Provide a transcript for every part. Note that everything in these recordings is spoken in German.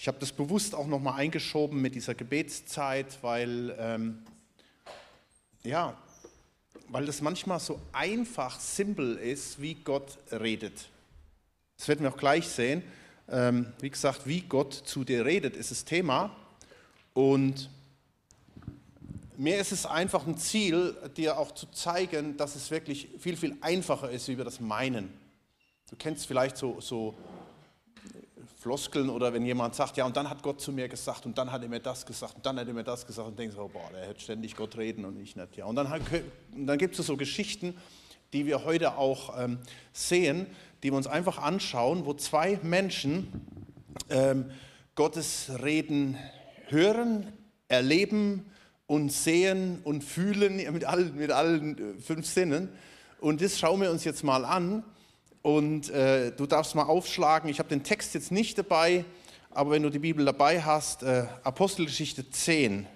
Ich habe das bewusst auch nochmal eingeschoben mit dieser Gebetszeit, weil, ähm, ja, weil das manchmal so einfach, simpel ist, wie Gott redet. Das werden wir auch gleich sehen. Ähm, wie gesagt, wie Gott zu dir redet, ist das Thema. Und mir ist es einfach ein Ziel, dir auch zu zeigen, dass es wirklich viel, viel einfacher ist, wie wir das meinen. Du kennst vielleicht so, so Floskeln oder wenn jemand sagt, ja, und dann hat Gott zu mir gesagt und dann hat er mir das gesagt und dann hat er mir das gesagt und denkst, oh, boah, der hätte ständig Gott reden und ich nicht. Ja. Und dann, dann gibt es so Geschichten, die wir heute auch ähm, sehen, die wir uns einfach anschauen, wo zwei Menschen ähm, Gottes Reden hören, erleben und sehen und fühlen mit allen, mit allen äh, fünf Sinnen. Und das schauen wir uns jetzt mal an. Und äh, du darfst mal aufschlagen. Ich habe den Text jetzt nicht dabei, aber wenn du die Bibel dabei hast, äh, Apostelgeschichte 10.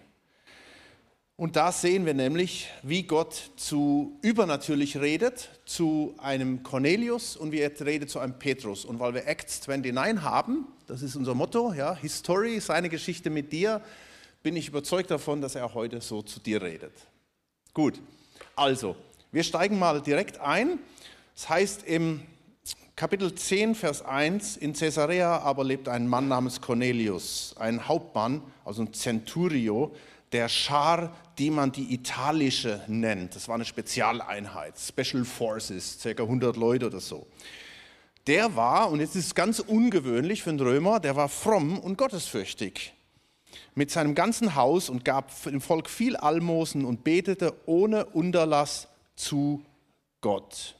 Und da sehen wir nämlich, wie Gott zu übernatürlich redet, zu einem Cornelius und wie er redet zu einem Petrus. Und weil wir Acts 29 haben, das ist unser Motto, ja, History, seine Geschichte mit dir, bin ich überzeugt davon, dass er heute so zu dir redet. Gut, also, wir steigen mal direkt ein. Das heißt im Kapitel 10, Vers 1, in Caesarea aber lebt ein Mann namens Cornelius, ein Hauptmann, also ein Centurio, der Schar, die man die italische nennt. Das war eine Spezialeinheit, Special Forces, ca. 100 Leute oder so. Der war, und jetzt ist es ganz ungewöhnlich für einen Römer, der war fromm und gottesfürchtig mit seinem ganzen Haus und gab dem Volk viel Almosen und betete ohne Unterlass zu Gott.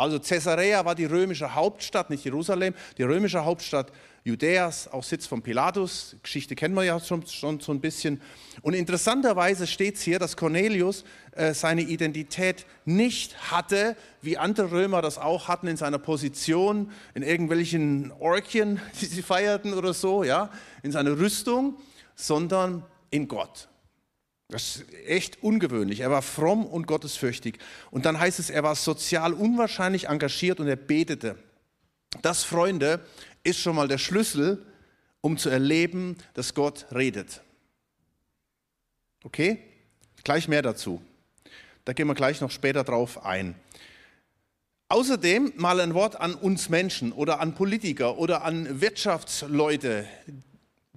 Also Caesarea war die römische Hauptstadt, nicht Jerusalem, die römische Hauptstadt Judäas, auch Sitz von Pilatus. Geschichte kennen wir ja schon, schon so ein bisschen. Und interessanterweise steht es hier, dass Cornelius äh, seine Identität nicht hatte, wie andere Römer das auch hatten in seiner Position, in irgendwelchen Orkien, die sie feierten oder so, ja, in seiner Rüstung, sondern in Gott. Das ist echt ungewöhnlich. Er war fromm und gottesfürchtig. Und dann heißt es, er war sozial unwahrscheinlich engagiert und er betete. Das, Freunde, ist schon mal der Schlüssel, um zu erleben, dass Gott redet. Okay? Gleich mehr dazu. Da gehen wir gleich noch später drauf ein. Außerdem mal ein Wort an uns Menschen oder an Politiker oder an Wirtschaftsleute.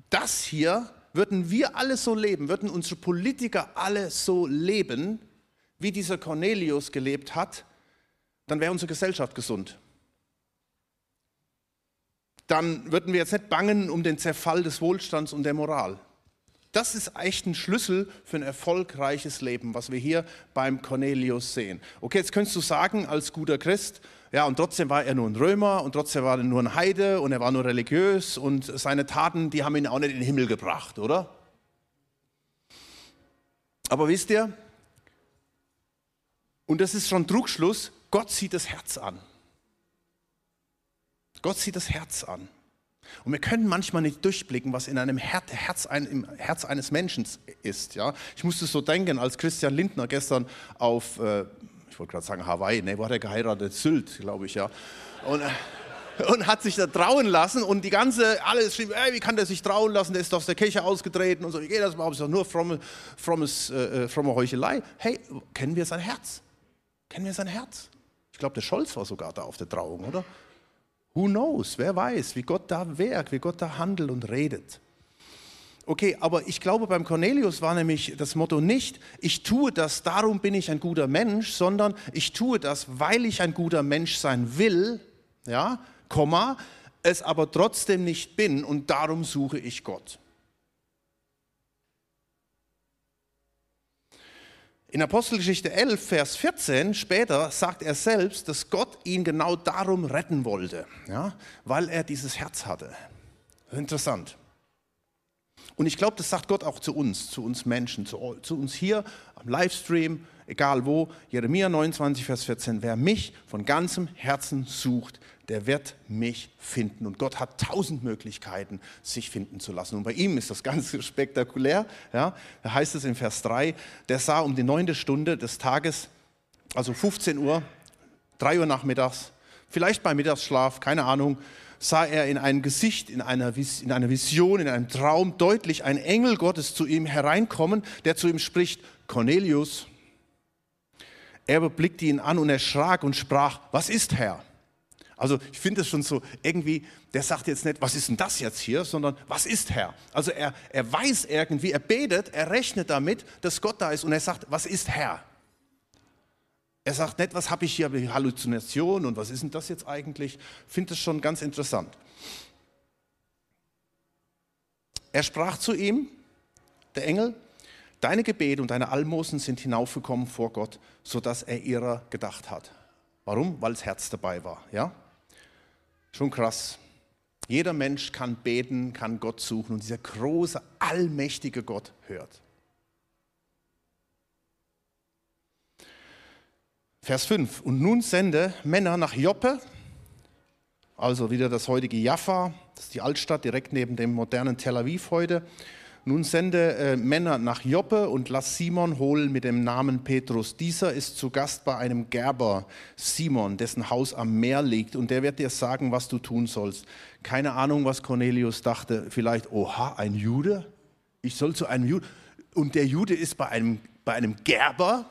Das hier würden wir alle so leben, würden unsere Politiker alle so leben, wie dieser Cornelius gelebt hat, dann wäre unsere Gesellschaft gesund. Dann würden wir jetzt nicht bangen um den Zerfall des Wohlstands und der Moral. Das ist echt ein Schlüssel für ein erfolgreiches Leben, was wir hier beim Cornelius sehen. Okay, jetzt könntest du sagen, als guter Christ, ja, und trotzdem war er nur ein Römer und trotzdem war er nur ein Heide und er war nur religiös und seine Taten, die haben ihn auch nicht in den Himmel gebracht, oder? Aber wisst ihr, und das ist schon Trugschluss, Gott sieht das Herz an. Gott sieht das Herz an. Und wir können manchmal nicht durchblicken, was in einem Herz, im Herz eines Menschen ist. Ja? Ich musste so denken, als Christian Lindner gestern auf äh, ich wollte gerade sagen Hawaii, ne, wo hat er geheiratet? Sylt, glaube ich, ja. Und, äh, und hat sich da trauen lassen und die ganze, alles schrieb, ey, wie kann der sich trauen lassen, der ist aus der Kirche ausgetreten und so, wie geht das überhaupt, ist doch nur fromme, frommes, äh, äh, fromme Heuchelei. Hey, kennen wir sein Herz? Kennen wir sein Herz? Ich glaube, der Scholz war sogar da auf der Trauung, oder? Who knows? Wer weiß, wie Gott da wirkt, wie Gott da handelt und redet. Okay, aber ich glaube, beim Cornelius war nämlich das Motto nicht, ich tue das, darum bin ich ein guter Mensch, sondern ich tue das, weil ich ein guter Mensch sein will, ja, Komma, es aber trotzdem nicht bin und darum suche ich Gott. In Apostelgeschichte 11, Vers 14 später sagt er selbst, dass Gott ihn genau darum retten wollte, ja, weil er dieses Herz hatte. Interessant. Und ich glaube, das sagt Gott auch zu uns, zu uns Menschen, zu, zu, uns hier am Livestream, egal wo. Jeremia 29, Vers 14. Wer mich von ganzem Herzen sucht, der wird mich finden. Und Gott hat tausend Möglichkeiten, sich finden zu lassen. Und bei ihm ist das ganz spektakulär. Ja, da heißt es in Vers 3, der sah um die neunte Stunde des Tages, also 15 Uhr, 3 Uhr nachmittags, vielleicht bei Mittagsschlaf, keine Ahnung, sah er in einem Gesicht, in einer, in einer Vision, in einem Traum deutlich einen Engel Gottes zu ihm hereinkommen, der zu ihm spricht, Cornelius. Er überblickte ihn an und erschrak und sprach, was ist Herr? Also ich finde es schon so irgendwie, der sagt jetzt nicht, was ist denn das jetzt hier, sondern was ist Herr? Also er, er weiß irgendwie, er betet, er rechnet damit, dass Gott da ist und er sagt, was ist Herr? Er sagt nicht, was habe ich hier, Halluzination und was ist denn das jetzt eigentlich? Ich finde es schon ganz interessant. Er sprach zu ihm, der Engel, deine Gebete und deine Almosen sind hinaufgekommen vor Gott, sodass er ihrer gedacht hat. Warum? Weil das Herz dabei war. Ja? Schon krass. Jeder Mensch kann beten, kann Gott suchen und dieser große, allmächtige Gott hört. Vers 5. Und nun sende Männer nach Joppe, also wieder das heutige Jaffa, das ist die Altstadt direkt neben dem modernen Tel Aviv heute. Nun sende äh, Männer nach Joppe und lass Simon holen mit dem Namen Petrus. Dieser ist zu Gast bei einem Gerber, Simon, dessen Haus am Meer liegt, und der wird dir sagen, was du tun sollst. Keine Ahnung, was Cornelius dachte. Vielleicht, oha, ein Jude? Ich soll zu einem Jude. Und der Jude ist bei einem, bei einem Gerber.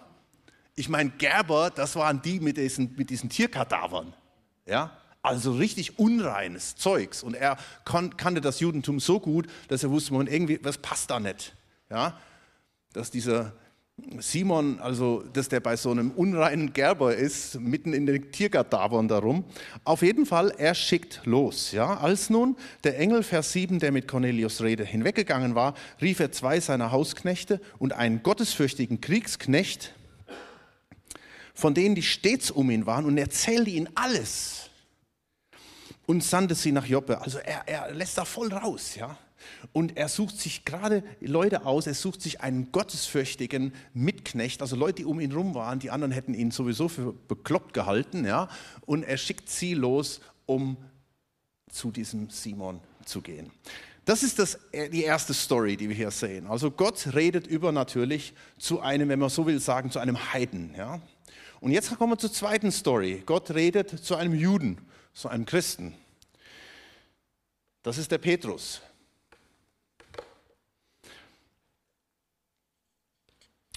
Ich meine, Gerber, das waren die mit diesen, mit diesen Tierkadavern. Ja? Also richtig unreines Zeugs. Und er kannte das Judentum so gut, dass er wusste, man irgendwie, was passt da nicht. Ja? Dass dieser Simon, also dass der bei so einem unreinen Gerber ist, mitten in den Tiergadavern darum. Auf jeden Fall, er schickt los. Ja? Als nun der Engel, Vers 7, der mit Cornelius Rede hinweggegangen war, rief er zwei seiner Hausknechte und einen gottesfürchtigen Kriegsknecht, von denen die stets um ihn waren, und erzählte ihnen alles und sandte sie nach Joppe. Also er, er lässt da voll raus, ja. Und er sucht sich gerade Leute aus, er sucht sich einen gottesfürchtigen Mitknecht, also Leute, die um ihn rum waren, die anderen hätten ihn sowieso für bekloppt gehalten, ja. Und er schickt sie los, um zu diesem Simon zu gehen. Das ist das, die erste Story, die wir hier sehen. Also Gott redet übernatürlich zu einem, wenn man so will sagen, zu einem Heiden. Ja? Und jetzt kommen wir zur zweiten Story. Gott redet zu einem Juden so einem Christen. Das ist der Petrus.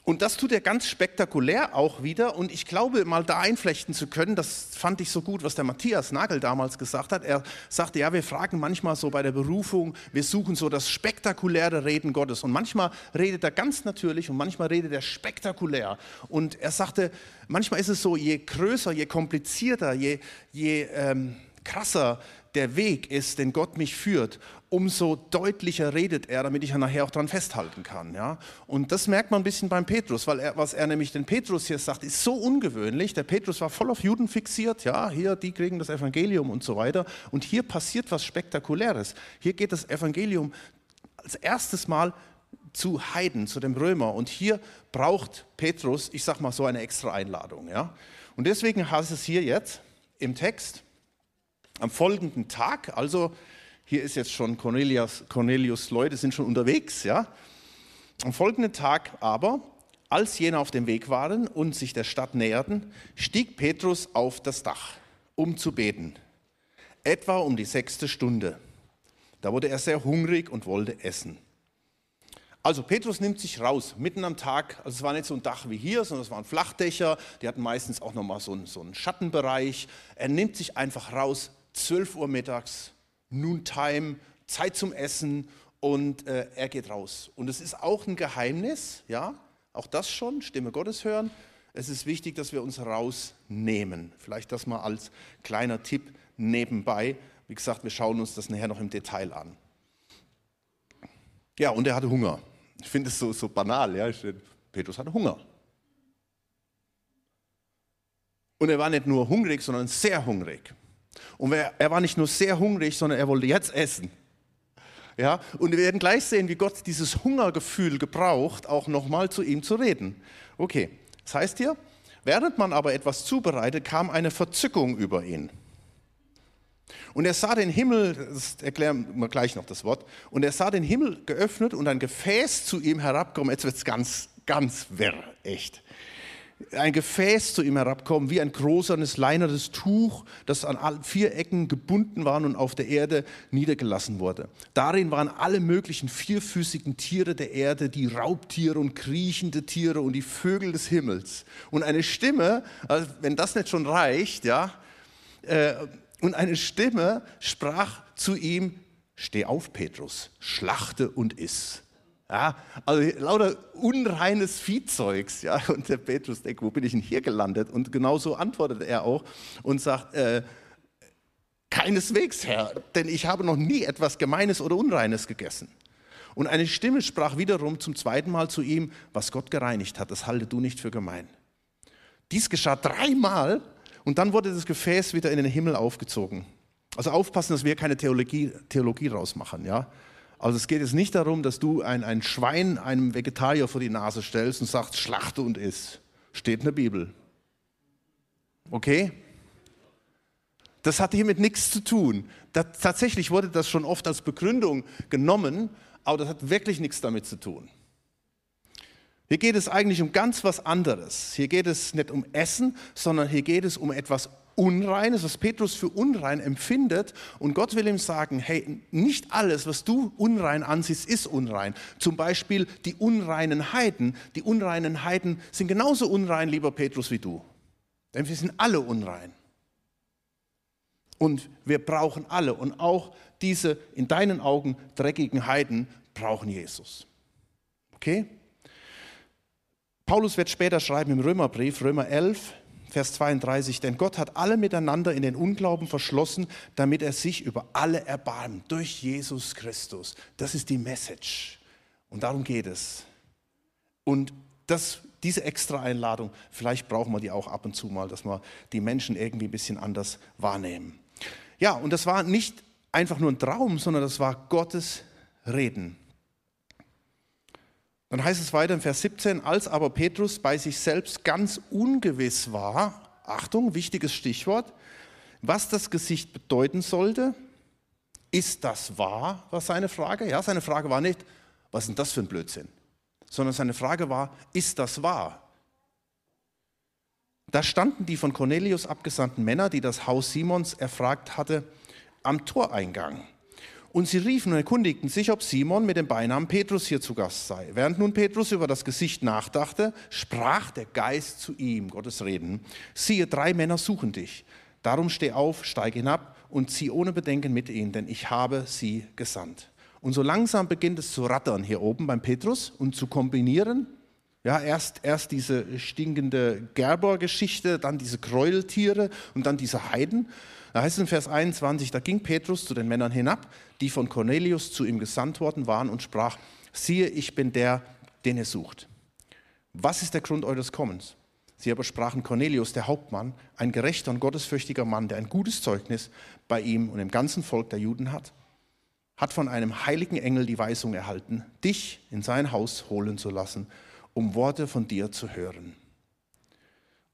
Und das tut er ganz spektakulär auch wieder. Und ich glaube, mal da einflechten zu können, das fand ich so gut, was der Matthias Nagel damals gesagt hat. Er sagte, ja, wir fragen manchmal so bei der Berufung, wir suchen so das spektakuläre Reden Gottes. Und manchmal redet er ganz natürlich und manchmal redet er spektakulär. Und er sagte, manchmal ist es so, je größer, je komplizierter, je, je ähm, krasser der Weg ist, den Gott mich führt, umso deutlicher redet er, damit ich ja nachher auch daran festhalten kann. Ja? Und das merkt man ein bisschen beim Petrus, weil er, was er nämlich den Petrus hier sagt, ist so ungewöhnlich. Der Petrus war voll auf Juden fixiert, ja, hier, die kriegen das Evangelium und so weiter. Und hier passiert was Spektakuläres. Hier geht das Evangelium als erstes Mal zu Heiden, zu dem Römer. Und hier braucht Petrus, ich sag mal so, eine extra Einladung. Ja? Und deswegen heißt es hier jetzt im Text, am folgenden Tag, also hier ist jetzt schon Cornelius, Cornelius Leute sind schon unterwegs, ja. Am folgenden Tag aber, als jene auf dem Weg waren und sich der Stadt näherten, stieg Petrus auf das Dach, um zu beten. Etwa um die sechste Stunde. Da wurde er sehr hungrig und wollte essen. Also Petrus nimmt sich raus, mitten am Tag. Also es war nicht so ein Dach wie hier, sondern es waren Flachdächer. Die hatten meistens auch nochmal so so einen Schattenbereich. Er nimmt sich einfach raus, 12 Uhr mittags, Noontime, Zeit zum Essen und äh, er geht raus. Und es ist auch ein Geheimnis, ja, auch das schon, Stimme Gottes hören. Es ist wichtig, dass wir uns rausnehmen. Vielleicht das mal als kleiner Tipp nebenbei. Wie gesagt, wir schauen uns das nachher noch im Detail an. Ja, und er hatte Hunger. Ich finde es so, so banal. Ja. Petrus hatte Hunger. Und er war nicht nur hungrig, sondern sehr hungrig. Und er war nicht nur sehr hungrig, sondern er wollte jetzt essen. Ja, und wir werden gleich sehen, wie Gott dieses Hungergefühl gebraucht, auch nochmal zu ihm zu reden. Okay, das heißt hier, während man aber etwas zubereitet, kam eine Verzückung über ihn. Und er sah den Himmel, das erklären wir gleich noch das Wort, und er sah den Himmel geöffnet und ein Gefäß zu ihm herabkommen. Jetzt wird es ganz, ganz wirr, echt. Ein Gefäß zu ihm herabkommen, wie ein großes, leinernes Tuch, das an vier Ecken gebunden war und auf der Erde niedergelassen wurde. Darin waren alle möglichen vierfüßigen Tiere der Erde, die Raubtiere und kriechende Tiere und die Vögel des Himmels. Und eine Stimme, also wenn das nicht schon reicht, ja, äh, und eine Stimme sprach zu ihm, steh auf, Petrus, schlachte und iss. Ja, also lauter unreines Viehzeugs. Ja, und der Petrus denkt, wo bin ich denn hier gelandet? Und genauso antwortet er auch und sagt, äh, keineswegs, Herr, denn ich habe noch nie etwas Gemeines oder Unreines gegessen. Und eine Stimme sprach wiederum zum zweiten Mal zu ihm, was Gott gereinigt hat, das halte du nicht für gemein. Dies geschah dreimal und dann wurde das Gefäß wieder in den Himmel aufgezogen. Also aufpassen, dass wir keine Theologie, Theologie rausmachen. Ja? Also es geht jetzt nicht darum, dass du ein, ein Schwein einem Vegetarier vor die Nase stellst und sagst, schlachte und iss. Steht in der Bibel. Okay? Das hat hiermit nichts zu tun. Das, tatsächlich wurde das schon oft als Begründung genommen, aber das hat wirklich nichts damit zu tun. Hier geht es eigentlich um ganz was anderes. Hier geht es nicht um Essen, sondern hier geht es um etwas Unreines, was Petrus für unrein empfindet. Und Gott will ihm sagen, hey, nicht alles, was du unrein ansiehst, ist unrein. Zum Beispiel die unreinen Heiden. Die unreinen Heiden sind genauso unrein, lieber Petrus, wie du. Denn wir sind alle unrein. Und wir brauchen alle. Und auch diese in deinen Augen dreckigen Heiden brauchen Jesus. Okay? Paulus wird später schreiben im Römerbrief, Römer 11, Vers 32, denn Gott hat alle miteinander in den Unglauben verschlossen, damit er sich über alle erbarmt, durch Jesus Christus. Das ist die Message. Und darum geht es. Und das, diese extra Einladung, vielleicht brauchen wir die auch ab und zu mal, dass wir die Menschen irgendwie ein bisschen anders wahrnehmen. Ja, und das war nicht einfach nur ein Traum, sondern das war Gottes Reden. Dann heißt es weiter in Vers 17, als aber Petrus bei sich selbst ganz ungewiss war, Achtung, wichtiges Stichwort, was das Gesicht bedeuten sollte, ist das wahr, war seine Frage. Ja, seine Frage war nicht, was ist denn das für ein Blödsinn, sondern seine Frage war, ist das wahr? Da standen die von Cornelius abgesandten Männer, die das Haus Simons erfragt hatte, am Toreingang. Und sie riefen und erkundigten sich, ob Simon mit dem Beinamen Petrus hier zu Gast sei. Während nun Petrus über das Gesicht nachdachte, sprach der Geist zu ihm, Gottes Reden, siehe, drei Männer suchen dich. Darum steh auf, steig hinab und zieh ohne Bedenken mit ihnen, denn ich habe sie gesandt. Und so langsam beginnt es zu rattern hier oben beim Petrus und zu kombinieren. Ja, erst, erst diese stinkende Gerber-Geschichte, dann diese Gräueltiere und dann diese Heiden. Da heißt es in Vers 21, da ging Petrus zu den Männern hinab, die von Cornelius zu ihm gesandt worden waren und sprach, siehe, ich bin der, den ihr sucht. Was ist der Grund eures Kommens? Sie aber sprachen Cornelius, der Hauptmann, ein gerechter und gottesfürchtiger Mann, der ein gutes Zeugnis bei ihm und im ganzen Volk der Juden hat, hat von einem heiligen Engel die Weisung erhalten, dich in sein Haus holen zu lassen, um Worte von dir zu hören.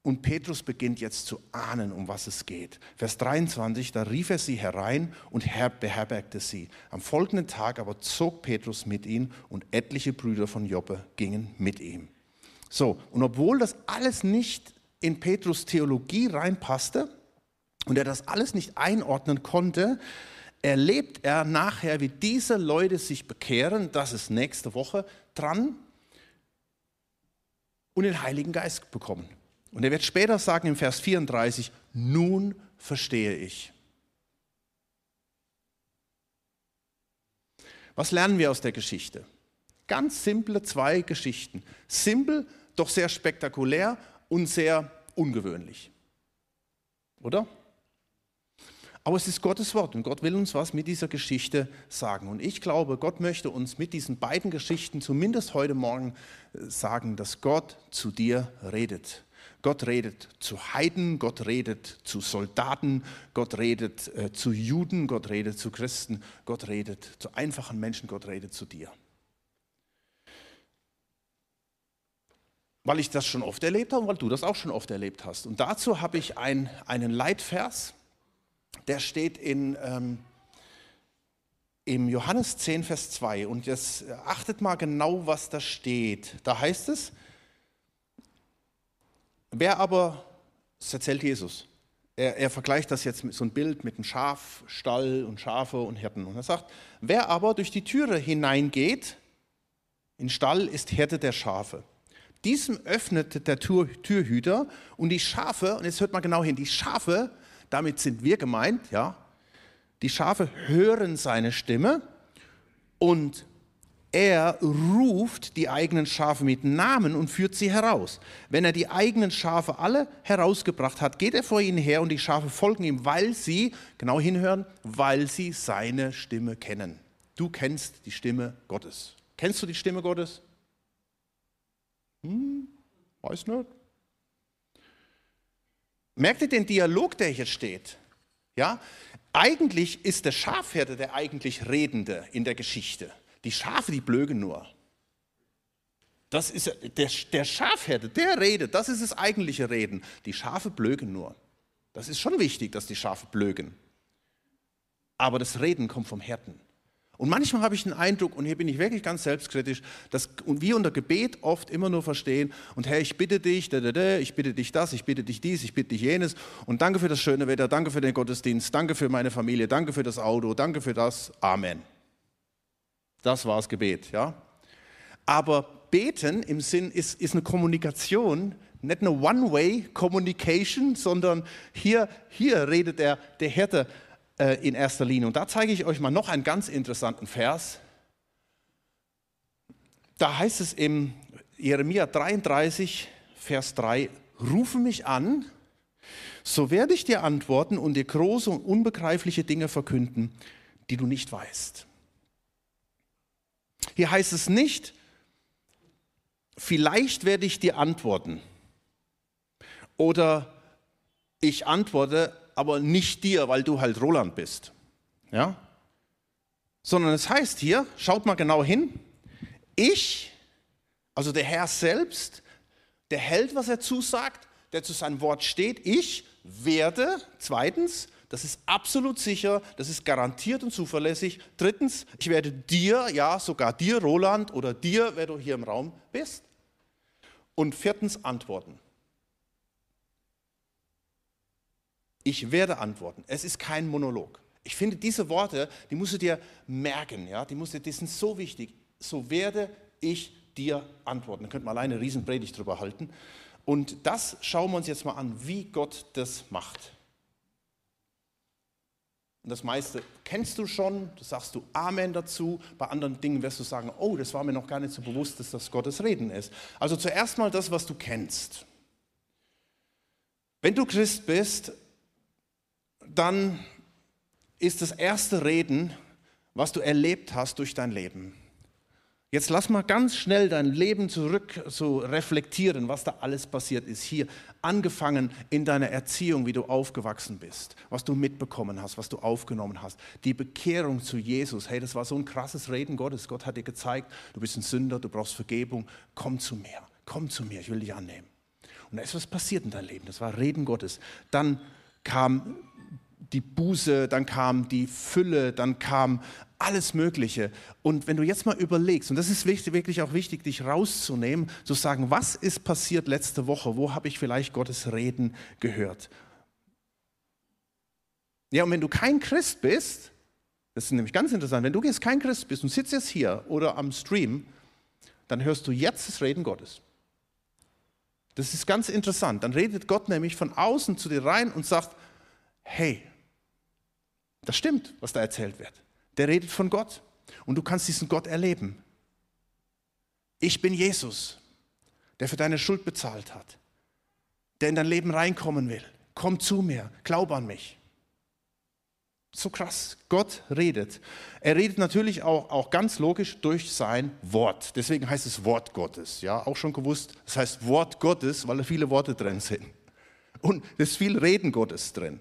Und Petrus beginnt jetzt zu ahnen, um was es geht. Vers 23, da rief er sie herein und beherbergte sie. Am folgenden Tag aber zog Petrus mit ihm und etliche Brüder von Joppe gingen mit ihm. So, und obwohl das alles nicht in Petrus Theologie reinpasste und er das alles nicht einordnen konnte, erlebt er nachher, wie diese Leute sich bekehren. Das ist nächste Woche dran und den Heiligen Geist bekommen. Und er wird später sagen im Vers 34, nun verstehe ich. Was lernen wir aus der Geschichte? Ganz simple zwei Geschichten. Simpel, doch sehr spektakulär und sehr ungewöhnlich. Oder? Aber es ist Gottes Wort und Gott will uns was mit dieser Geschichte sagen. Und ich glaube, Gott möchte uns mit diesen beiden Geschichten zumindest heute Morgen äh, sagen, dass Gott zu dir redet. Gott redet zu Heiden, Gott redet zu Soldaten, Gott redet äh, zu Juden, Gott redet zu Christen, Gott redet zu einfachen Menschen, Gott redet zu dir. Weil ich das schon oft erlebt habe und weil du das auch schon oft erlebt hast. Und dazu habe ich ein, einen Leitvers, der steht in, ähm, im Johannes 10, Vers 2. Und jetzt achtet mal genau, was da steht. Da heißt es, Wer aber, das erzählt Jesus, er, er, vergleicht das jetzt mit so ein Bild mit einem Schafstall und Schafe und Hirten. Und er sagt, wer aber durch die Türe hineingeht, in Stall ist Hirte der Schafe. Diesem öffnet der Tür, Türhüter und die Schafe, und jetzt hört mal genau hin, die Schafe, damit sind wir gemeint, ja, die Schafe hören seine Stimme und er ruft die eigenen Schafe mit Namen und führt sie heraus. Wenn er die eigenen Schafe alle herausgebracht hat, geht er vor ihnen her und die Schafe folgen ihm, weil sie, genau hinhören, weil sie seine Stimme kennen. Du kennst die Stimme Gottes. Kennst du die Stimme Gottes? Hm, weiß nicht. Merkt ihr den Dialog, der hier steht? Ja, eigentlich ist der Schafherde der eigentlich Redende in der Geschichte. Die Schafe, die blögen nur. Das ist der, der Schafherde, der redet, das ist das eigentliche Reden. Die Schafe blögen nur. Das ist schon wichtig, dass die Schafe blögen. Aber das Reden kommt vom Hirten. Und manchmal habe ich den Eindruck, und hier bin ich wirklich ganz selbstkritisch, dass wir unter Gebet oft immer nur verstehen, und Herr, ich bitte dich, ich bitte dich das, ich bitte dich dies, ich bitte dich jenes, und danke für das schöne Wetter, danke für den Gottesdienst, danke für meine Familie, danke für das Auto, danke für das, Amen. Das war das Gebet, ja. Aber beten im Sinn ist, ist eine Kommunikation, nicht eine One-Way-Communication, sondern hier, hier redet der, der Hirte äh, in erster Linie. Und da zeige ich euch mal noch einen ganz interessanten Vers. Da heißt es im Jeremia 33, Vers 3, rufe mich an, so werde ich dir antworten und dir große und unbegreifliche Dinge verkünden, die du nicht weißt. Hier heißt es nicht, vielleicht werde ich dir antworten. Oder ich antworte, aber nicht dir, weil du halt Roland bist. Ja? Sondern es heißt hier, schaut mal genau hin, ich, also der Herr selbst, der hält, was er zusagt, der zu seinem Wort steht, ich werde, zweitens, das ist absolut sicher, das ist garantiert und zuverlässig. Drittens, ich werde dir, ja sogar dir, Roland, oder dir, wer du hier im Raum bist. Und viertens, antworten. Ich werde antworten. Es ist kein Monolog. Ich finde diese Worte, die musst du dir merken, ja, die musst du, die sind so wichtig. So werde ich dir antworten. Da könnte man alleine eine Riesenpredigt drüber halten. Und das schauen wir uns jetzt mal an, wie Gott das macht. Und das meiste kennst du schon, da sagst du Amen dazu. Bei anderen Dingen wirst du sagen, oh, das war mir noch gar nicht so bewusst, dass das Gottes Reden ist. Also zuerst mal das, was du kennst. Wenn du Christ bist, dann ist das erste Reden, was du erlebt hast durch dein Leben. Jetzt lass mal ganz schnell dein Leben zurück so reflektieren, was da alles passiert ist. Hier angefangen in deiner Erziehung, wie du aufgewachsen bist, was du mitbekommen hast, was du aufgenommen hast. Die Bekehrung zu Jesus, hey, das war so ein krasses Reden Gottes. Gott hat dir gezeigt, du bist ein Sünder, du brauchst Vergebung. Komm zu mir, komm zu mir, ich will dich annehmen. Und da ist was passiert in deinem Leben. Das war Reden Gottes. Dann kam die Buße, dann kam die Fülle, dann kam alles Mögliche. Und wenn du jetzt mal überlegst, und das ist wirklich auch wichtig, dich rauszunehmen, zu sagen, was ist passiert letzte Woche, wo habe ich vielleicht Gottes Reden gehört? Ja, und wenn du kein Christ bist, das ist nämlich ganz interessant, wenn du jetzt kein Christ bist und sitzt jetzt hier oder am Stream, dann hörst du jetzt das Reden Gottes. Das ist ganz interessant. Dann redet Gott nämlich von außen zu dir rein und sagt, hey, das stimmt, was da erzählt wird der redet von Gott. Und du kannst diesen Gott erleben. Ich bin Jesus, der für deine Schuld bezahlt hat, der in dein Leben reinkommen will. Komm zu mir, glaub an mich. So krass. Gott redet. Er redet natürlich auch, auch ganz logisch durch sein Wort. Deswegen heißt es Wort Gottes. Ja, auch schon gewusst, es das heißt Wort Gottes, weil da viele Worte drin sind. Und es ist viel Reden Gottes drin.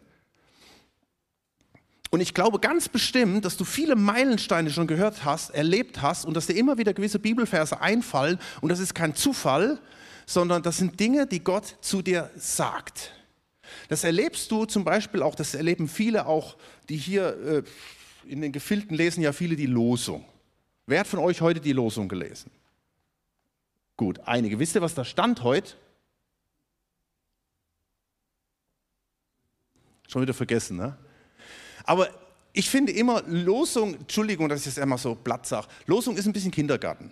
Und ich glaube ganz bestimmt, dass du viele Meilensteine schon gehört hast, erlebt hast und dass dir immer wieder gewisse Bibelverse einfallen. Und das ist kein Zufall, sondern das sind Dinge, die Gott zu dir sagt. Das erlebst du zum Beispiel auch, das erleben viele auch, die hier äh, in den Gefilten lesen ja viele die Losung. Wer hat von euch heute die Losung gelesen? Gut, einige. Wisst ihr, was da stand heute? Schon wieder vergessen, ne? Aber ich finde immer, Losung, Entschuldigung, dass ich das einmal so platt sage, Losung ist ein bisschen Kindergarten.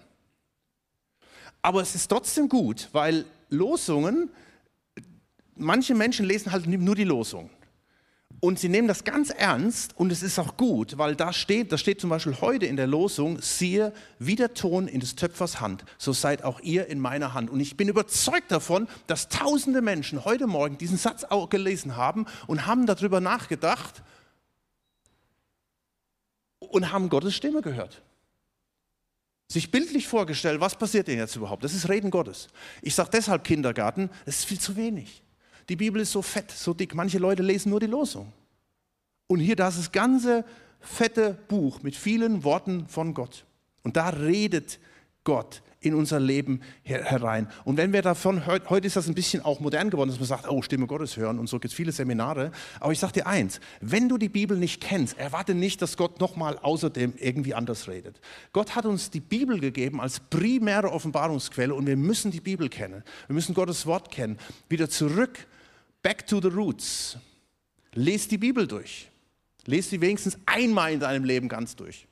Aber es ist trotzdem gut, weil Losungen, manche Menschen lesen halt nur die Losung. Und sie nehmen das ganz ernst und es ist auch gut, weil da steht, da steht zum Beispiel heute in der Losung, siehe, wie der Ton in des Töpfers Hand, so seid auch ihr in meiner Hand. Und ich bin überzeugt davon, dass tausende Menschen heute Morgen diesen Satz auch gelesen haben und haben darüber nachgedacht und haben Gottes Stimme gehört. Sich bildlich vorgestellt, was passiert denn jetzt überhaupt? Das ist Reden Gottes. Ich sage deshalb Kindergarten, das ist viel zu wenig. Die Bibel ist so fett, so dick. Manche Leute lesen nur die Losung. Und hier, das ist das ganze fette Buch mit vielen Worten von Gott. Und da redet Gott in unser Leben herein. Und wenn wir davon, heute ist das ein bisschen auch modern geworden, dass man sagt, oh, Stimme Gottes hören und so gibt es viele Seminare. Aber ich sage dir eins, wenn du die Bibel nicht kennst, erwarte nicht, dass Gott nochmal außerdem irgendwie anders redet. Gott hat uns die Bibel gegeben als primäre Offenbarungsquelle und wir müssen die Bibel kennen. Wir müssen Gottes Wort kennen. Wieder zurück Back to the roots. Lies die Bibel durch. Lies sie wenigstens einmal in deinem Leben ganz durch.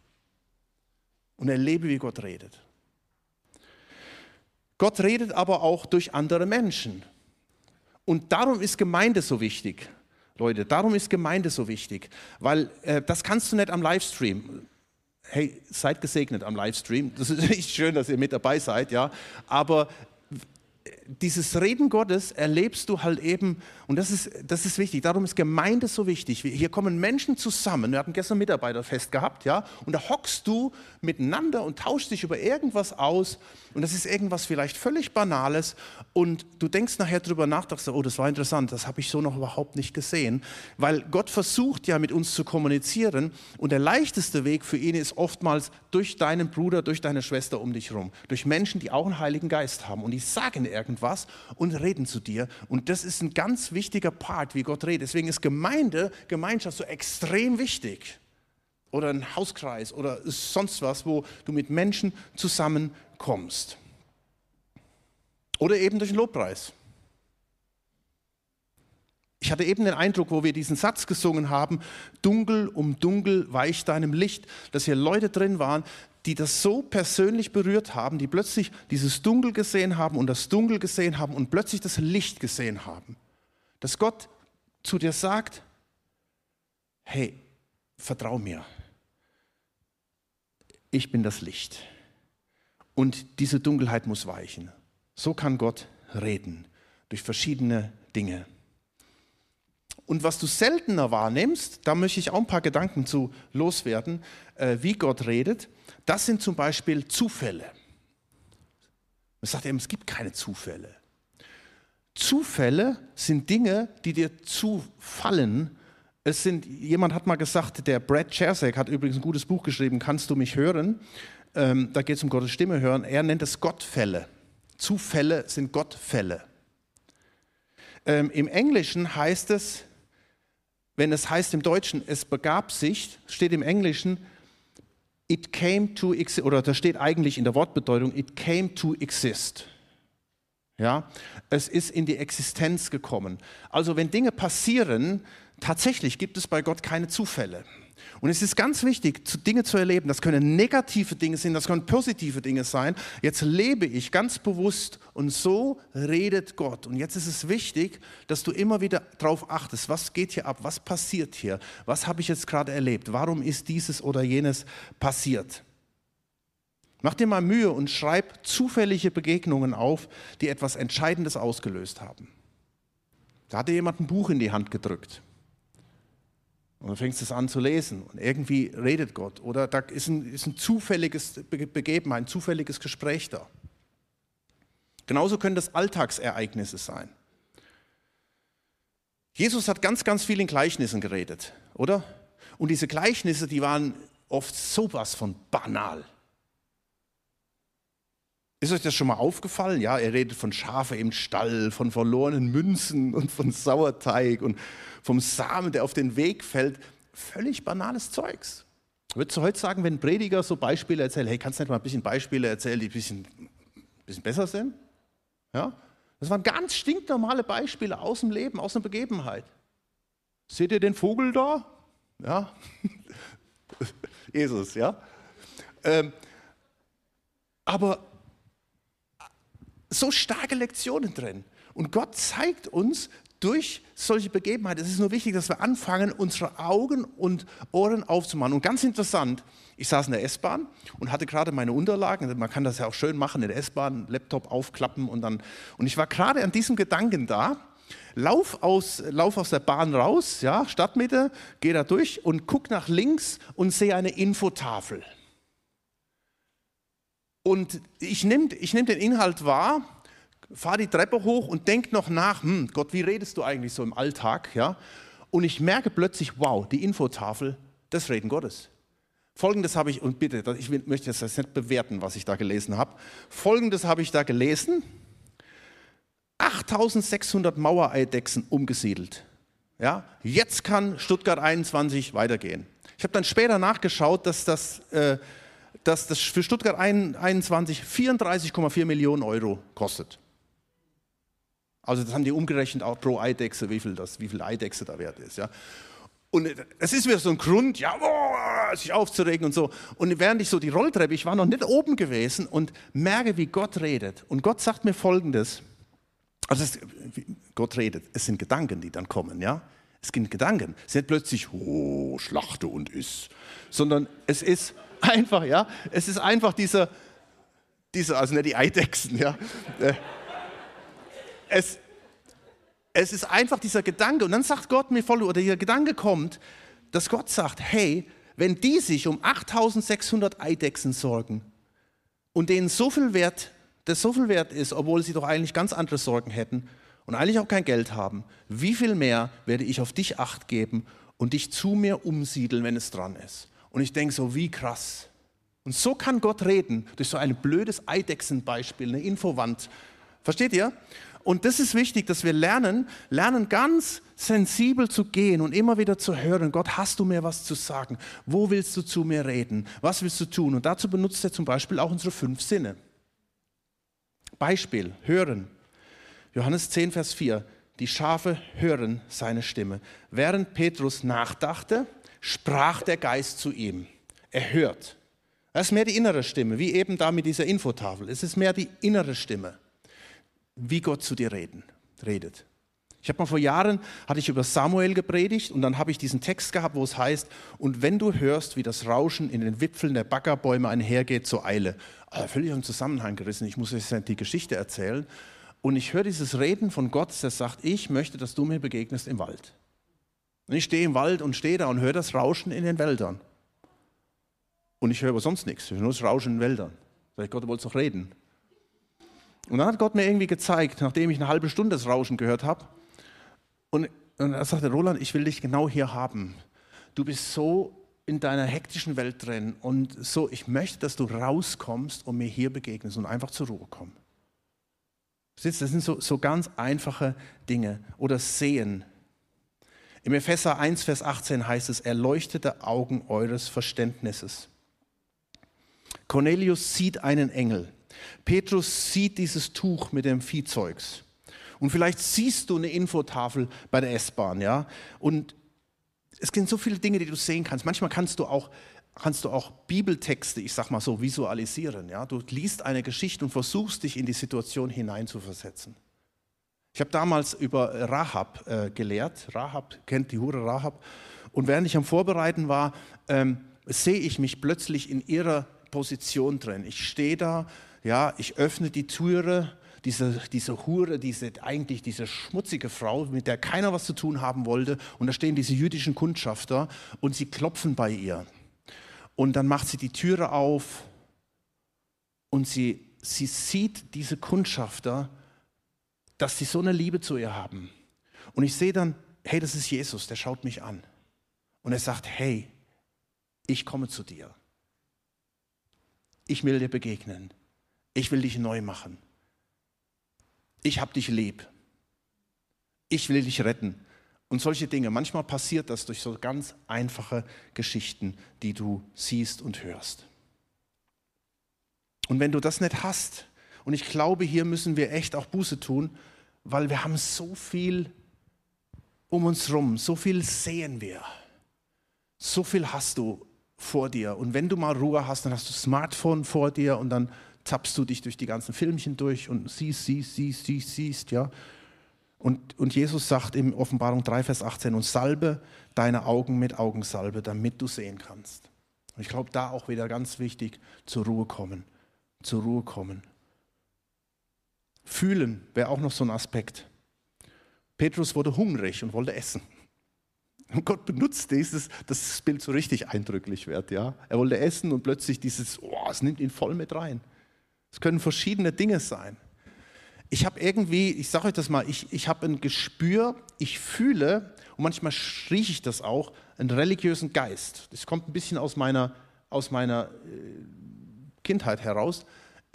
Und erlebe, wie Gott redet. Gott redet aber auch durch andere Menschen. Und darum ist Gemeinde so wichtig. Leute, darum ist Gemeinde so wichtig, weil äh, das kannst du nicht am Livestream. Hey, seid gesegnet am Livestream. Das ist echt schön, dass ihr mit dabei seid, ja. Aber dieses Reden Gottes erlebst du halt eben, und das ist, das ist wichtig, darum ist Gemeinde so wichtig. Hier kommen Menschen zusammen, wir hatten gestern Mitarbeiterfest gehabt, ja, und da hockst du miteinander und tauschst dich über irgendwas aus, und das ist irgendwas vielleicht völlig Banales, und du denkst nachher drüber nach, dachtest, oh, das war interessant, das habe ich so noch überhaupt nicht gesehen, weil Gott versucht ja mit uns zu kommunizieren, und der leichteste Weg für ihn ist oftmals durch deinen Bruder, durch deine Schwester um dich herum, durch Menschen, die auch einen Heiligen Geist haben, und die sagen irgendwas, irgendwas und reden zu dir. Und das ist ein ganz wichtiger Part, wie Gott redet. Deswegen ist Gemeinde, Gemeinschaft so extrem wichtig. Oder ein Hauskreis oder sonst was, wo du mit Menschen zusammenkommst. Oder eben durch den Lobpreis. Ich hatte eben den Eindruck, wo wir diesen Satz gesungen haben, dunkel um dunkel weicht deinem Licht, dass hier Leute drin waren, die das so persönlich berührt haben, die plötzlich dieses Dunkel gesehen haben und das Dunkel gesehen haben und plötzlich das Licht gesehen haben. Dass Gott zu dir sagt, hey, vertrau mir. Ich bin das Licht. Und diese Dunkelheit muss weichen. So kann Gott reden durch verschiedene Dinge. Und was du seltener wahrnimmst, da möchte ich auch ein paar Gedanken zu loswerden, äh, wie Gott redet. Das sind zum Beispiel Zufälle. Man sagt eben, es gibt keine Zufälle. Zufälle sind Dinge, die dir zufallen. Es sind, jemand hat mal gesagt, der Brad Chersek hat übrigens ein gutes Buch geschrieben, Kannst du mich hören? Ähm, da geht es um Gottes Stimme hören. Er nennt es Gottfälle. Zufälle sind Gottfälle. Ähm, Im Englischen heißt es, wenn es heißt im Deutschen, es begab sich, steht im Englischen, it came to exist, oder da steht eigentlich in der Wortbedeutung, it came to exist. Ja, es ist in die Existenz gekommen. Also wenn Dinge passieren, tatsächlich gibt es bei Gott keine Zufälle. Und es ist ganz wichtig, Dinge zu erleben. Das können negative Dinge sein, das können positive Dinge sein. Jetzt lebe ich ganz bewusst und so redet Gott. Und jetzt ist es wichtig, dass du immer wieder darauf achtest, was geht hier ab, was passiert hier, was habe ich jetzt gerade erlebt, warum ist dieses oder jenes passiert. Mach dir mal Mühe und schreib zufällige Begegnungen auf, die etwas Entscheidendes ausgelöst haben. Da hat dir jemand ein Buch in die Hand gedrückt. Und dann fängst du es an zu lesen und irgendwie redet Gott. Oder da ist ein, ist ein zufälliges Begeben, ein zufälliges Gespräch da. Genauso können das Alltagsereignisse sein. Jesus hat ganz, ganz viel in Gleichnissen geredet, oder? Und diese Gleichnisse, die waren oft sowas von banal. Ist euch das schon mal aufgefallen? Ja, er redet von Schafe im Stall, von verlorenen Münzen und von Sauerteig und vom Samen, der auf den Weg fällt. Völlig banales Zeugs. Würdest du heute sagen, wenn Prediger so Beispiele erzählt, hey, kannst du nicht mal ein bisschen Beispiele erzählen, die ein bisschen, ein bisschen besser sind? Ja? Das waren ganz stinknormale Beispiele aus dem Lem, aus einer Begebenheit. Seht ihr den Vogel da? Ja, Jesus, ja. Ähm, aber so starke Lektionen drin. Und Gott zeigt uns durch solche Begebenheiten, es ist nur wichtig, dass wir anfangen, unsere Augen und Ohren aufzumachen. Und ganz interessant, ich saß in der S-Bahn und hatte gerade meine Unterlagen, man kann das ja auch schön machen in der S-Bahn, Laptop aufklappen und dann, und ich war gerade an diesem Gedanken da, lauf aus, lauf aus der Bahn raus, ja, Stadtmitte, gehe da durch und guck nach links und sehe eine Infotafel. Und ich nehme ich nehm den Inhalt wahr, fahre die Treppe hoch und denke noch nach, hm, Gott, wie redest du eigentlich so im Alltag? Ja? Und ich merke plötzlich, wow, die Infotafel, das Reden Gottes. Folgendes habe ich, und bitte, ich möchte das jetzt nicht bewerten, was ich da gelesen habe. Folgendes habe ich da gelesen. 8600 Mauereidechsen umgesiedelt. Ja, jetzt kann Stuttgart 21 weitergehen. Ich habe dann später nachgeschaut, dass das, äh, dass das für Stuttgart 21 34,4 Millionen Euro kostet. Also das haben die umgerechnet auch pro Eidechse, wie viel, das, wie viel Eidechse da wert ist. Ja. Und es ist wieder so ein Grund, ja, oh, sich aufzuregen und so. Und während ich so die Rolltreppe, ich war noch nicht oben gewesen und merke, wie Gott redet. Und Gott sagt mir Folgendes. Also es, Gott redet, es sind Gedanken, die dann kommen, ja. Es sind Gedanken. Es nicht plötzlich, oh, schlachte und iss, sondern es ist einfach, ja, es ist einfach dieser, dieser also nicht die Eidechsen, ja. Äh, es, es ist einfach dieser Gedanke. Und dann sagt Gott mir voll, oder dieser Gedanke kommt, dass Gott sagt, hey, wenn die sich um 8600 Eidechsen sorgen und denen so viel Wert, das so viel wert ist, obwohl sie doch eigentlich ganz andere Sorgen hätten und eigentlich auch kein Geld haben, wie viel mehr werde ich auf dich acht geben und dich zu mir umsiedeln, wenn es dran ist? Und ich denke so, wie krass. Und so kann Gott reden, durch so ein blödes Eidechsenbeispiel, eine Infowand. Versteht ihr? Und das ist wichtig, dass wir lernen, lernen ganz sensibel zu gehen und immer wieder zu hören, Gott, hast du mir was zu sagen? Wo willst du zu mir reden? Was willst du tun? Und dazu benutzt er zum Beispiel auch unsere fünf Sinne. Beispiel, hören. Johannes 10, Vers 4. Die Schafe hören seine Stimme. Während Petrus nachdachte, sprach der Geist zu ihm. Er hört. Das ist mehr die innere Stimme, wie eben da mit dieser Infotafel. Es ist mehr die innere Stimme wie Gott zu dir reden, redet. Ich habe mal vor Jahren, hatte ich über Samuel gepredigt und dann habe ich diesen Text gehabt, wo es heißt, und wenn du hörst, wie das Rauschen in den Wipfeln der Baggerbäume einhergeht, zur Eile. Also völlig im Zusammenhang gerissen, ich muss euch die Geschichte erzählen. Und ich höre dieses Reden von Gott, der sagt, ich möchte, dass du mir begegnest im Wald. Und ich stehe im Wald und stehe da und höre das Rauschen in den Wäldern. Und ich höre aber sonst nichts, ich höre nur das Rauschen in den Wäldern. Sag ich, Gott, du wolltest doch reden. Und dann hat Gott mir irgendwie gezeigt, nachdem ich eine halbe Stunde das Rauschen gehört habe, und, und er sagte, Roland, ich will dich genau hier haben. Du bist so in deiner hektischen Welt drin und so, ich möchte, dass du rauskommst und mir hier begegnest und einfach zur Ruhe kommst. Das sind so, so ganz einfache Dinge. Oder sehen. Im Epheser 1, Vers 18 heißt es, erleuchtete Augen eures Verständnisses. Cornelius sieht einen Engel. Petrus sieht dieses Tuch mit dem Viehzeugs. Und vielleicht siehst du eine Infotafel bei der S-Bahn, ja. Und es gibt so viele Dinge, die du sehen kannst. Manchmal kannst du auch, kannst du auch Bibeltexte, ich sag mal so, visualisieren, ja. Du liest eine Geschichte und versuchst dich in die Situation hineinzuversetzen. Ich habe damals über Rahab äh, gelehrt. Rahab kennt die Hure Rahab. Und während ich am Vorbereiten war, ähm, sehe ich mich plötzlich in ihrer Position drin. Ich stehe da ja, ich öffne die Türe, diese, diese Hure, diese, eigentlich diese schmutzige Frau, mit der keiner was zu tun haben wollte. Und da stehen diese jüdischen Kundschafter und sie klopfen bei ihr. Und dann macht sie die Türe auf und sie, sie sieht diese Kundschafter, dass sie so eine Liebe zu ihr haben. Und ich sehe dann, hey, das ist Jesus, der schaut mich an. Und er sagt, hey, ich komme zu dir. Ich will dir begegnen. Ich will dich neu machen. Ich habe dich lieb. Ich will dich retten. Und solche Dinge. Manchmal passiert das durch so ganz einfache Geschichten, die du siehst und hörst. Und wenn du das nicht hast, und ich glaube, hier müssen wir echt auch Buße tun, weil wir haben so viel um uns rum, so viel sehen wir, so viel hast du vor dir. Und wenn du mal Ruhe hast, dann hast du Smartphone vor dir und dann zappst du dich durch die ganzen Filmchen durch und siehst, siehst, siehst, siehst, siehst, ja. Und, und Jesus sagt in Offenbarung 3, Vers 18, und salbe deine Augen mit Augensalbe, damit du sehen kannst. Und ich glaube, da auch wieder ganz wichtig, zur Ruhe kommen, zur Ruhe kommen. Fühlen wäre auch noch so ein Aspekt. Petrus wurde hungrig und wollte essen. Und Gott benutzt dieses, dass das Bild so richtig eindrücklich wird. Ja? Er wollte essen und plötzlich dieses, oh, es nimmt ihn voll mit rein. Es können verschiedene Dinge sein. Ich habe irgendwie, ich sage euch das mal, ich, ich habe ein Gespür, ich fühle, und manchmal rieche ich das auch, einen religiösen Geist. Das kommt ein bisschen aus meiner, aus meiner äh, Kindheit heraus.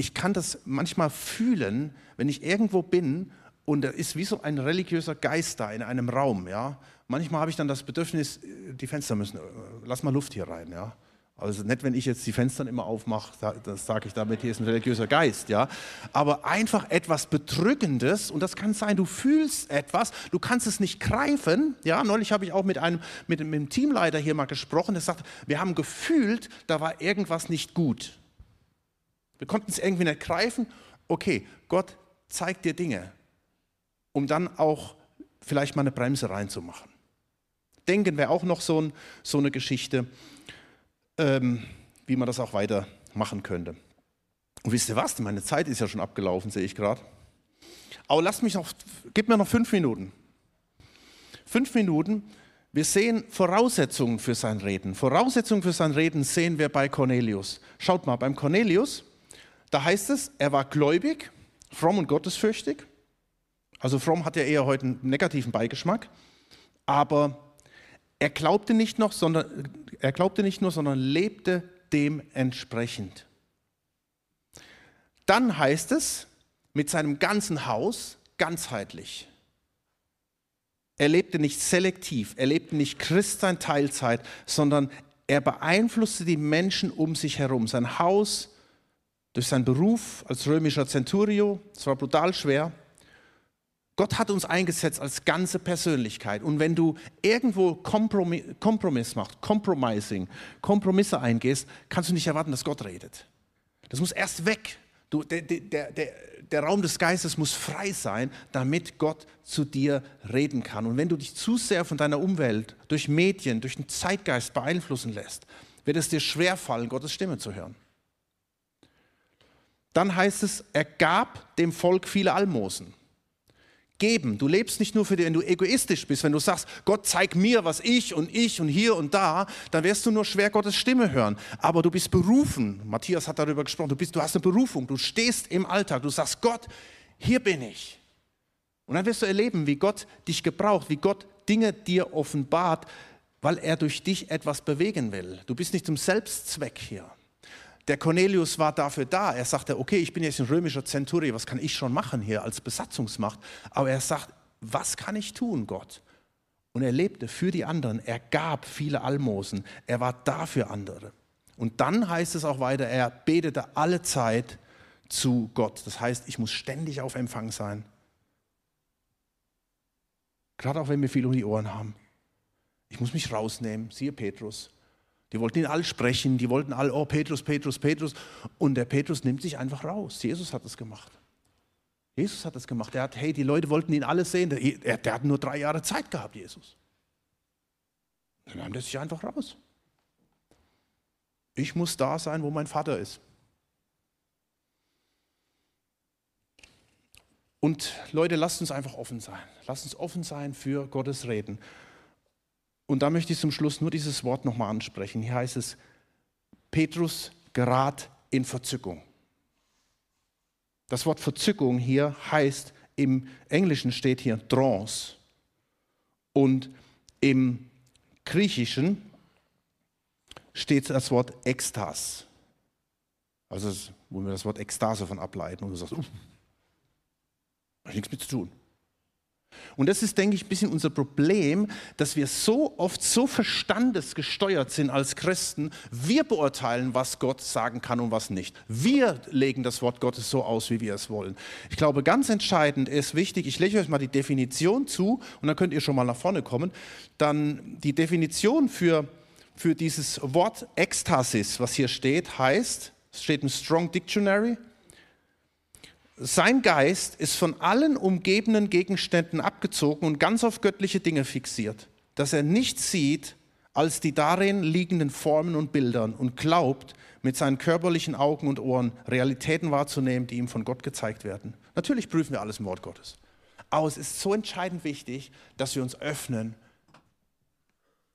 Ich kann das manchmal fühlen, wenn ich irgendwo bin und da ist wie so ein religiöser Geist da in einem Raum. Ja? Manchmal habe ich dann das Bedürfnis, äh, die Fenster müssen, äh, lass mal Luft hier rein. Ja? Also nicht, wenn ich jetzt die Fenster immer aufmache, das sage ich damit, hier ist ein religiöser Geist, ja. Aber einfach etwas Bedrückendes und das kann sein, du fühlst etwas, du kannst es nicht greifen, ja. Neulich habe ich auch mit einem, mit einem Teamleiter hier mal gesprochen, der sagt, wir haben gefühlt, da war irgendwas nicht gut. Wir konnten es irgendwie nicht greifen. Okay, Gott zeigt dir Dinge, um dann auch vielleicht mal eine Bremse reinzumachen. Denken wäre auch noch so, ein, so eine Geschichte ähm, wie man das auch weiter machen könnte. Und wisst ihr was? Meine Zeit ist ja schon abgelaufen, sehe ich gerade. Aber lasst mich noch, gib mir noch fünf Minuten. Fünf Minuten. Wir sehen Voraussetzungen für sein Reden. Voraussetzungen für sein Reden sehen wir bei Cornelius. Schaut mal, beim Cornelius, da heißt es, er war gläubig, fromm und gottesfürchtig. Also fromm hat ja eher heute einen negativen Beigeschmack. Aber er glaubte nicht noch, sondern er glaubte nicht nur, sondern lebte dementsprechend. Dann heißt es mit seinem ganzen Haus ganzheitlich. Er lebte nicht selektiv, er lebte nicht Christsein Teilzeit, sondern er beeinflusste die Menschen um sich herum. Sein Haus durch seinen Beruf als römischer Centurio, es war brutal schwer, Gott hat uns eingesetzt als ganze Persönlichkeit. Und wenn du irgendwo Kompromiss, Kompromiss machst, Compromising, Kompromisse eingehst, kannst du nicht erwarten, dass Gott redet. Das muss erst weg. Du, der, der, der, der Raum des Geistes muss frei sein, damit Gott zu dir reden kann. Und wenn du dich zu sehr von deiner Umwelt, durch Medien, durch den Zeitgeist beeinflussen lässt, wird es dir schwerfallen, Gottes Stimme zu hören. Dann heißt es, er gab dem Volk viele Almosen geben. Du lebst nicht nur für dich, wenn du egoistisch bist, wenn du sagst, Gott zeig mir, was ich und ich und hier und da, dann wirst du nur schwer Gottes Stimme hören. Aber du bist berufen. Matthias hat darüber gesprochen. Du, bist, du hast eine Berufung. Du stehst im Alltag. Du sagst, Gott, hier bin ich. Und dann wirst du erleben, wie Gott dich gebraucht, wie Gott Dinge dir offenbart, weil er durch dich etwas bewegen will. Du bist nicht zum Selbstzweck hier. Der Cornelius war dafür da. Er sagte, okay, ich bin jetzt ein römischer Zenturier, was kann ich schon machen hier als Besatzungsmacht? Aber er sagt, was kann ich tun, Gott? Und er lebte für die anderen. Er gab viele Almosen. Er war da für andere. Und dann heißt es auch weiter, er betete alle Zeit zu Gott. Das heißt, ich muss ständig auf Empfang sein. Gerade auch wenn wir viel um die Ohren haben. Ich muss mich rausnehmen, siehe Petrus. Die wollten ihn alle sprechen, die wollten alle, oh Petrus, Petrus, Petrus. Und der Petrus nimmt sich einfach raus. Jesus hat es gemacht. Jesus hat es gemacht. Er hat, hey, die Leute wollten ihn alle sehen. Der, der hat nur drei Jahre Zeit gehabt, Jesus. Dann nahm er sich einfach raus. Ich muss da sein, wo mein Vater ist. Und Leute, lasst uns einfach offen sein. Lasst uns offen sein für Gottes Reden. Und da möchte ich zum Schluss nur dieses Wort nochmal ansprechen. Hier heißt es, Petrus gerät in Verzückung. Das Wort Verzückung hier heißt, im Englischen steht hier Trance. Und im Griechischen steht das Wort Ekstas. Also, wo wir das Wort Ekstase von ableiten und du sagst, uh, hat nichts mit zu tun. Und das ist, denke ich, ein bisschen unser Problem, dass wir so oft so verstandesgesteuert sind als Christen. Wir beurteilen, was Gott sagen kann und was nicht. Wir legen das Wort Gottes so aus, wie wir es wollen. Ich glaube, ganz entscheidend ist wichtig, ich lege euch mal die Definition zu und dann könnt ihr schon mal nach vorne kommen. Dann die Definition für, für dieses Wort Ekstasis, was hier steht, heißt, es steht im Strong Dictionary, sein Geist ist von allen umgebenden Gegenständen abgezogen und ganz auf göttliche Dinge fixiert, dass er nichts sieht als die darin liegenden Formen und Bildern und glaubt, mit seinen körperlichen Augen und Ohren Realitäten wahrzunehmen, die ihm von Gott gezeigt werden. Natürlich prüfen wir alles im Wort Gottes. Aber es ist so entscheidend wichtig, dass wir uns öffnen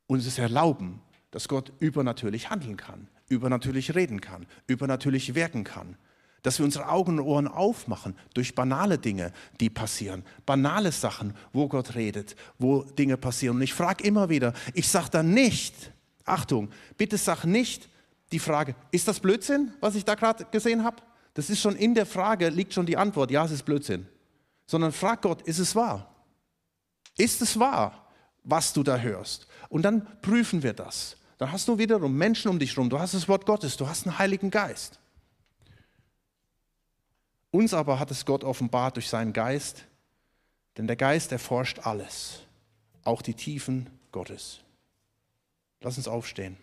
und es erlauben, dass Gott übernatürlich handeln kann, übernatürlich reden kann, übernatürlich wirken kann dass wir unsere Augen und Ohren aufmachen durch banale Dinge, die passieren. Banale Sachen, wo Gott redet, wo Dinge passieren. Und ich frage immer wieder, ich sage dann nicht, Achtung, bitte sag nicht die Frage, ist das Blödsinn, was ich da gerade gesehen habe? Das ist schon in der Frage, liegt schon die Antwort, ja, es ist Blödsinn. Sondern frag Gott, ist es wahr? Ist es wahr, was du da hörst? Und dann prüfen wir das. Dann hast du wiederum Menschen um dich herum, du hast das Wort Gottes, du hast einen Heiligen Geist. Uns aber hat es Gott offenbart durch seinen Geist, denn der Geist erforscht alles, auch die Tiefen Gottes. Lass uns aufstehen.